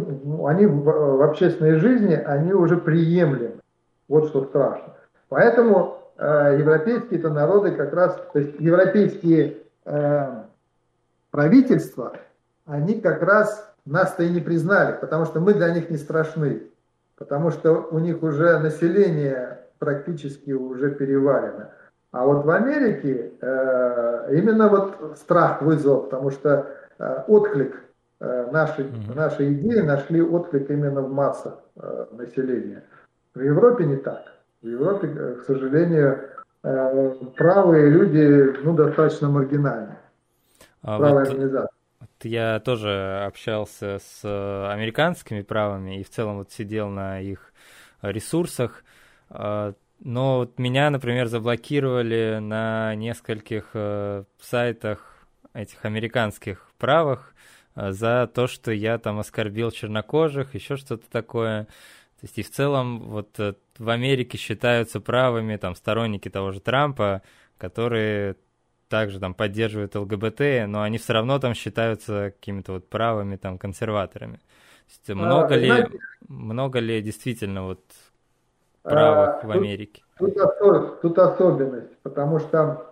они в общественной жизни, они уже приемлемы. Вот что страшно. Поэтому э, европейские-то народы как раз, то есть европейские э, правительства, они как раз нас-то и не признали, потому что мы для них не страшны, потому что у них уже население практически уже переварено. А вот в Америке э, именно вот страх вызвал, потому что э, отклик э, mm-hmm. нашей идеи нашли отклик именно в массах э, населения. В Европе не так. В Европе, э, к сожалению, правые люди ну, достаточно маргинальны. А Правая вот... организация. Я тоже общался с американскими правыми и в целом вот сидел на их ресурсах. Но вот меня, например, заблокировали на нескольких сайтах этих американских правых э, за то, что я там оскорбил чернокожих, еще что-то такое. То есть и в целом вот э, в Америке считаются правыми там сторонники того же Трампа, которые также там поддерживают ЛГБТ, но они все равно там считаются какими-то вот правыми там консерваторами. То есть много а, ли, знаете, много ли действительно вот правых а, в Америке? Тут, тут, тут особенность, потому что а,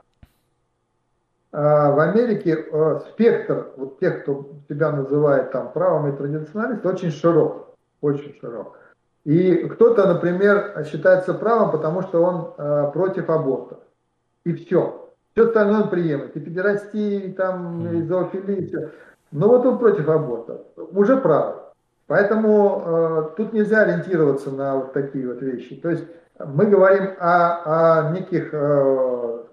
в Америке а, спектр вот тех, кто себя называет там правым и традиционалистом, очень широк, очень широк. И кто-то, например, считается правым, потому что он а, против абортов. И все. Все остальное он приемлет. И педерастии, и там, и зоофилии, и все. Но вот он против абортов. Уже правый. Поэтому э, тут нельзя ориентироваться на вот такие вот вещи. То есть мы говорим о, о неких э,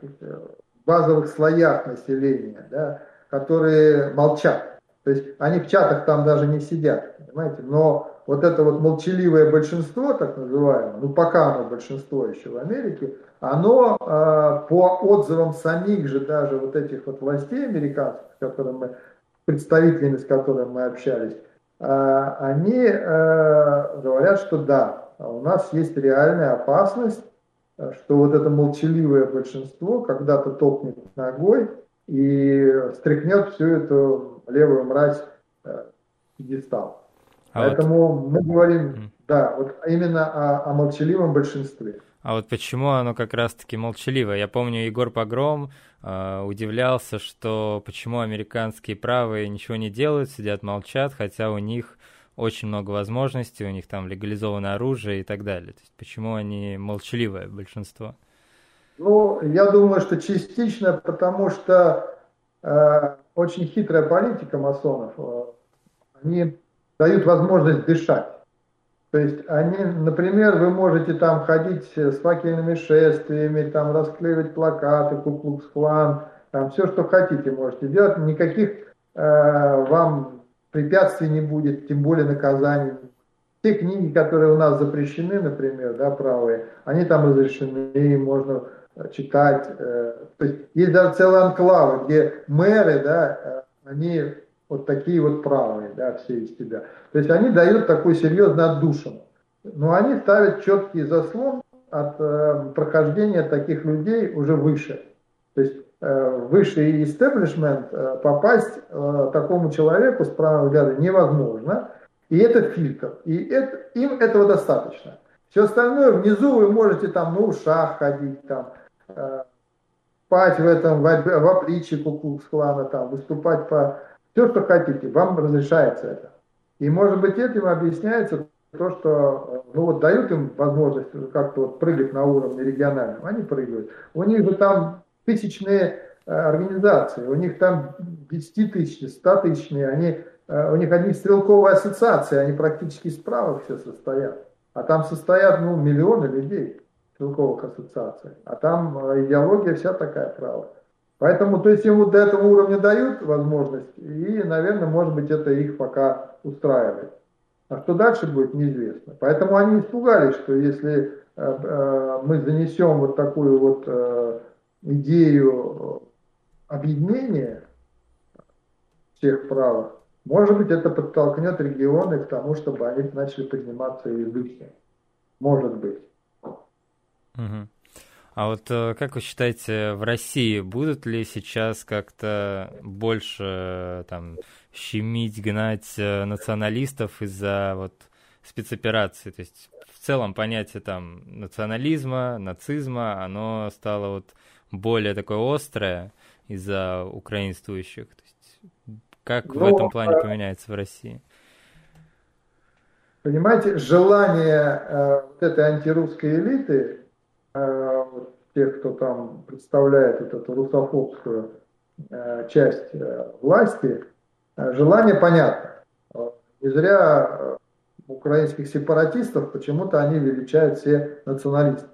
базовых слоях населения, да, которые молчат. То есть они в чатах там даже не сидят, понимаете? Но вот это вот молчаливое большинство, так называемое, ну пока оно большинство еще в Америке, оно э, по отзывам самих же даже вот этих вот властей американцев, с которыми мы, представителями с которыми мы общались, а, они э, говорят, что да, у нас есть реальная опасность, что вот это молчаливое большинство когда-то топнет ногой и стряхнет всю эту левую мразь э, пьедестал. А Поэтому вот... мы говорим, да, вот именно о, о молчаливом большинстве. А вот почему оно как раз-таки молчаливое? Я помню, Егор Погром э, удивлялся, что почему американские правые ничего не делают, сидят, молчат, хотя у них очень много возможностей, у них там легализованное оружие и так далее. То есть почему они молчаливое большинство? Ну, я думаю, что частично потому, что э, очень хитрая политика масонов, э, они дают возможность дышать. То есть они, например, вы можете там ходить с факельными шествиями, там расклеивать плакаты, куклукс-клан, там все, что хотите, можете делать. Никаких э, вам препятствий не будет, тем более наказаний. Те книги, которые у нас запрещены, например, да, правые, они там разрешены, можно читать. Э, то есть есть даже целые анклавы, где мэры, да, э, они вот такие вот правые, да, все из тебя. То есть они дают такой серьезный отдушину. Но они ставят четкий заслон от э, прохождения таких людей уже выше. То есть э, высший истеблишмент э, попасть э, такому человеку с правым взглядом невозможно. И это фильтр. И это, им этого достаточно. Все остальное внизу вы можете там на ушах ходить, там, э, спать в этом, в, в обличии Куклукс-клана, там, выступать по все, что хотите, вам разрешается это. И, может быть, этим объясняется то, что ну вот дают им возможность как-то вот прыгать на уровне региональном, они прыгают. У них же там тысячные э, организации, у них там 10 тысяч, 100 тысячные, они, э, у них одни стрелковые ассоциации, они практически справа все состоят. А там состоят ну, миллионы людей стрелковых ассоциаций. А там э, идеология вся такая правая. Поэтому, то есть им вот до этого уровня дают возможность, и, наверное, может быть, это их пока устраивает. А что дальше будет, неизвестно. Поэтому они испугались, что если э, мы занесем вот такую вот э, идею объединения всех правых, может быть, это подтолкнет регионы к тому, чтобы они начали подниматься и выше. Может быть. Угу. А вот э, как вы считаете, в России будут ли сейчас как-то больше э, там щемить, гнать э, националистов из-за вот спецоперации? То есть в целом понятие там национализма, нацизма, оно стало вот более такое острое из-за украинствующих. То есть как ну, в этом плане поменяется в России? Понимаете, желание э, вот этой антирусской элиты Э, тех, кто там представляет вот эту русофобскую э, часть э, власти, желание понятно. Не зря украинских сепаратистов почему-то они величают все националистов.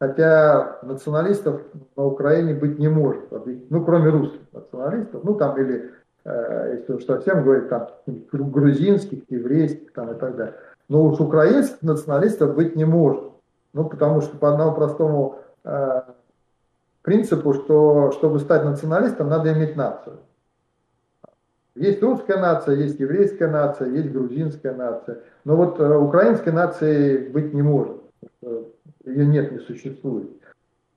Хотя националистов на Украине быть не может, ну, кроме русских националистов, ну, там, или, если уж совсем говорить, там, грузинских, еврейских, там, и так далее. Но уж украинских националистов быть не может. Ну, потому что по одному простому э, принципу, что чтобы стать националистом, надо иметь нацию. Есть русская нация, есть еврейская нация, есть грузинская нация. Но вот э, украинской нации быть не может. Ее нет, не существует.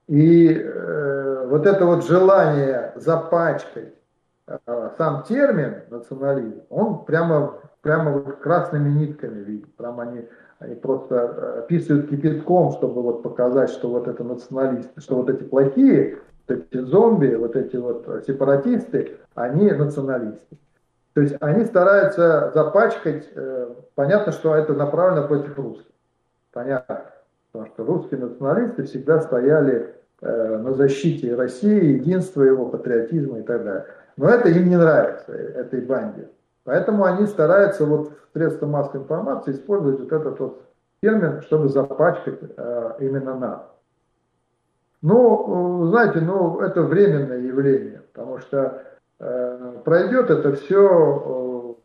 И э, вот это вот желание запачкать э, сам термин национализм, он прямо, прямо вот красными нитками видит. Прямо они они просто э, описывают кипятком, чтобы вот показать, что вот это националисты, что вот эти плохие, вот эти зомби, вот эти вот сепаратисты, они националисты. То есть они стараются запачкать, э, понятно, что это направлено против русских. Понятно. Потому что русские националисты всегда стояли э, на защите России, единства его, патриотизма и так далее. Но это им не нравится, этой банде. Поэтому они стараются вот в средства массовой информации использовать вот этот вот термин, чтобы запачкать э, именно нас. Ну, знаете, ну, это временное явление, потому что э, пройдет это все,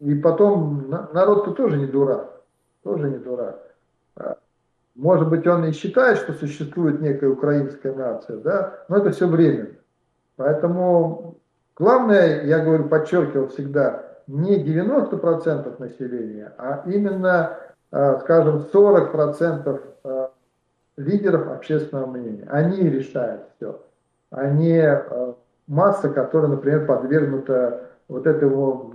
э, и потом народ-то тоже не дурак, тоже не дурак. А, может быть, он и считает, что существует некая украинская нация, да, но это все временно. Поэтому Главное, я говорю, подчеркивал всегда, не 90% населения, а именно, э, скажем, 40% э, лидеров общественного мнения. Они решают все, а э, масса, которая, например, подвергнута вот этому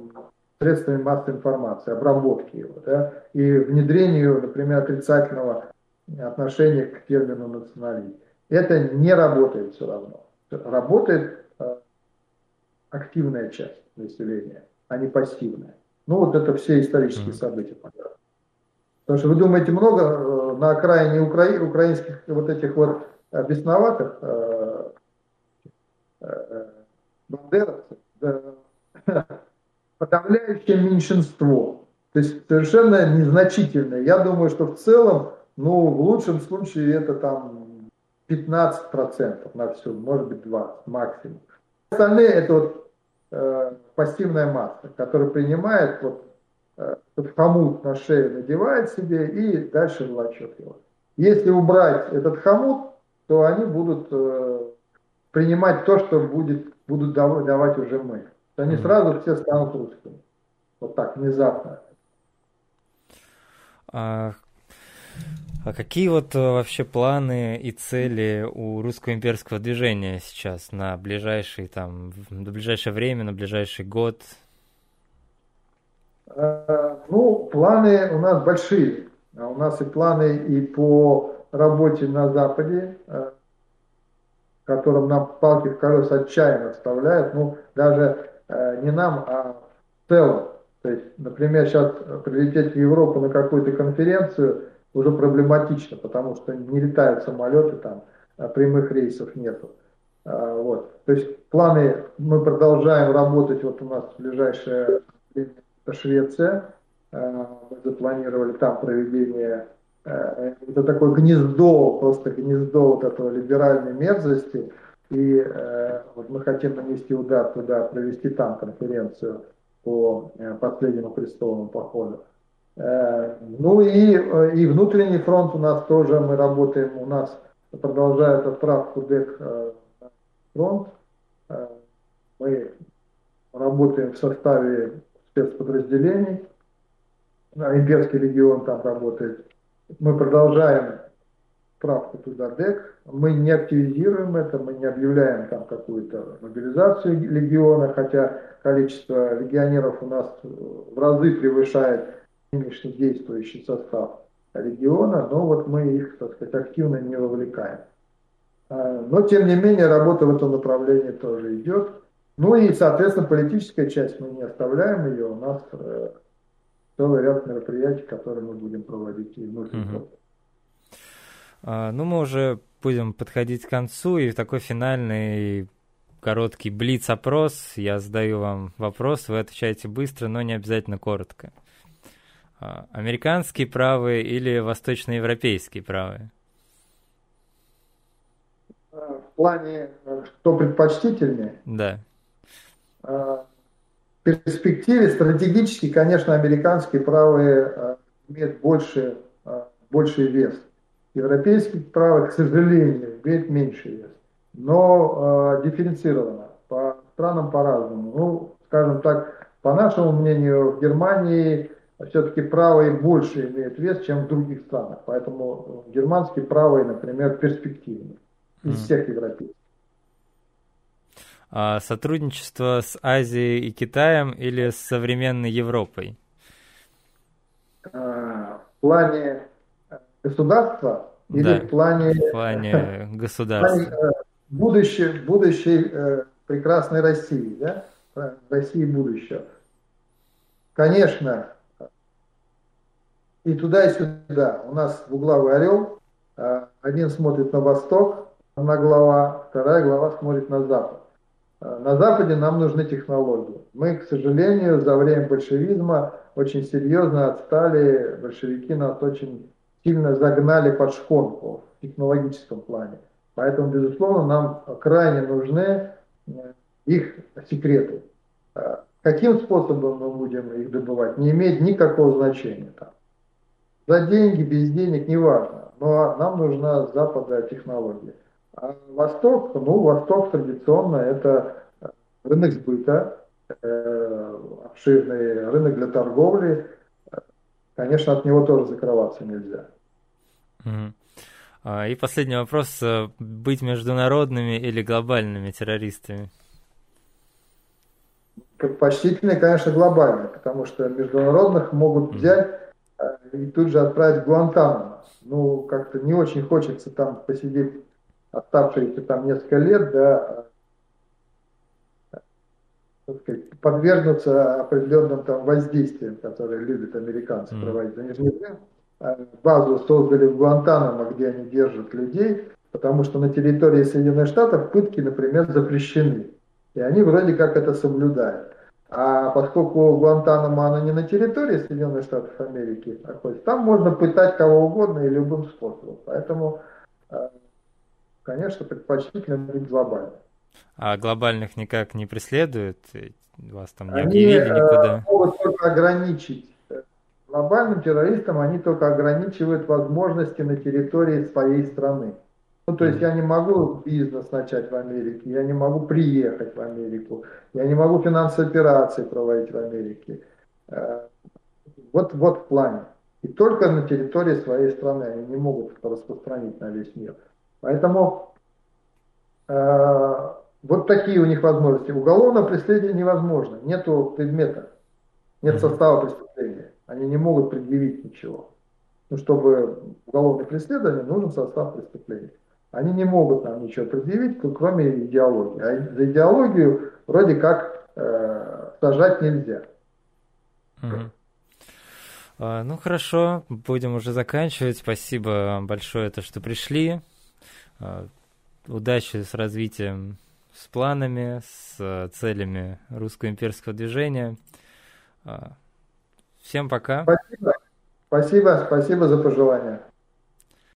средствами массовой информации, обработке его, да, и внедрению, например, отрицательного отношения к термину национализм. Это не работает все равно. Работает активная часть населения, а не пассивная. Ну вот это все исторические события. Потому что вы думаете много э, на окраине укра... украинских вот этих вот бесноватых э, э, бандеровцев, да, подавляющее меньшинство. То есть совершенно незначительное. Я думаю, что в целом, ну, в лучшем случае это там 15% на все, может быть 20 максимум. Остальные это вот э, пассивная масса, которая принимает вот э, этот хомут на шею, надевает себе и дальше влачет его. Если убрать этот хомут, то они будут э, принимать то, что будет, будут давать уже мы. Они сразу все станут русскими. Вот так, внезапно. А а какие вот э, вообще планы и цели у русского имперского движения сейчас на ближайший там, на ближайшее время, на ближайший год? Э, ну, планы у нас большие. А у нас и планы и по работе на Западе, э, которым нам палки в колеса отчаянно вставляют. Ну, даже не нам, а в целом. То есть, например, сейчас прилететь в Европу на какую-то конференцию уже проблематично, потому что не летают самолеты, там а прямых рейсов нету. А, вот. То есть планы мы продолжаем работать. Вот у нас это Швеция. А, мы запланировали там проведение это такое гнездо, просто гнездо вот этого либеральной мерзости. И э, вот мы хотим нанести удар туда, провести там конференцию по э, последнему крестовому походу. Э, ну и, э, и внутренний фронт у нас тоже, мы работаем, у нас продолжает отправку ДЭК э, фронт. Э, мы работаем в составе спецподразделений. Имперский регион там работает. Мы продолжаем справку туда ДЭК. Мы не активизируем это, мы не объявляем там какую-то мобилизацию легиона, хотя количество легионеров у нас в разы превышает нынешний действующий состав региона, но вот мы их, так сказать, активно не вовлекаем. А, но, тем не менее, работа в этом направлении тоже идет. Ну и, соответственно, политическая часть мы не оставляем ее. У нас э, целый ряд мероприятий, которые мы будем проводить и внутри. Угу. А, ну, мы уже будем подходить к концу, и такой финальный короткий блиц-опрос. Я задаю вам вопрос, вы отвечаете быстро, но не обязательно коротко. А, американские правые или восточноевропейские правые? В плане, что предпочтительнее? Да. А, в перспективе стратегически, конечно, американские правые имеют больше, больший вес. Европейские правые, к сожалению, имеют меньший вес. Но дифференцированно. По странам по-разному. Ну, скажем так, по нашему мнению, в Германии все-таки правые больше имеют вес, чем в других странах. Поэтому германские правые, например, перспективны из всех европейских. А сотрудничество с Азией и Китаем или с современной Европой? А, в плане государства или да, в плане, в плане государства? Э, будущей, будущей э, прекрасной России, да? России будущего. Конечно, и туда, и сюда. У нас двуглавый орел. А, один смотрит на восток, одна глава, вторая глава смотрит на запад. А, на Западе нам нужны технологии. Мы, к сожалению, за время большевизма очень серьезно отстали. Большевики нас очень сильно загнали под шконку в технологическом плане. Поэтому, безусловно, нам крайне нужны э, их секреты. А, каким способом мы будем их добывать, не имеет никакого значения. Там. За деньги, без денег, неважно. Но нам нужна с Запада технология. А Восток, ну, Восток традиционно это рынок сбыта, э, обширный рынок для торговли. Конечно, от него тоже закрываться нельзя. Угу. И последний вопрос. Быть международными или глобальными террористами? Предпочтительнее, конечно, глобальные, потому что международных могут взять и тут же отправить в Гуантанамо. Ну, как-то не очень хочется там посидеть оставшиеся там несколько лет, да, так сказать, подвергнуться определенным там воздействиям, которые любят американцы проводить. Они же не а, базу создали в Гуантанамо, где они держат людей, потому что на территории Соединенных Штатов пытки, например, запрещены. И они вроде как это соблюдают. А поскольку Гуантанамо оно не на территории Соединенных Штатов Америки находится, там можно пытать кого угодно и любым способом. Поэтому, э, конечно, предпочтительно быть глобально. А глобальных никак не преследуют? Вас там не они объявили э, никуда? могут только ограничить. Глобальным террористам они только ограничивают возможности на территории своей страны. Ну, то есть я не могу бизнес начать в Америке, я не могу приехать в Америку, я не могу финансовые операции проводить в Америке. Э, вот, вот в плане. И только на территории своей страны они не могут это распространить на весь мир. Поэтому э, вот такие у них возможности. Уголовное преследование невозможно. Нету предмета, нет состава преступления. Они не могут предъявить ничего. Ну, чтобы уголовное преследование, нужен состав преступления. Они не могут нам ничего предъявить, кроме идеологии. А за идеологию вроде как э, сажать нельзя. Угу. Ну хорошо, будем уже заканчивать. Спасибо большое, то, что пришли. А, удачи с развитием, с планами, с целями русского имперского движения. А, всем пока. Спасибо. Спасибо, спасибо за пожелания.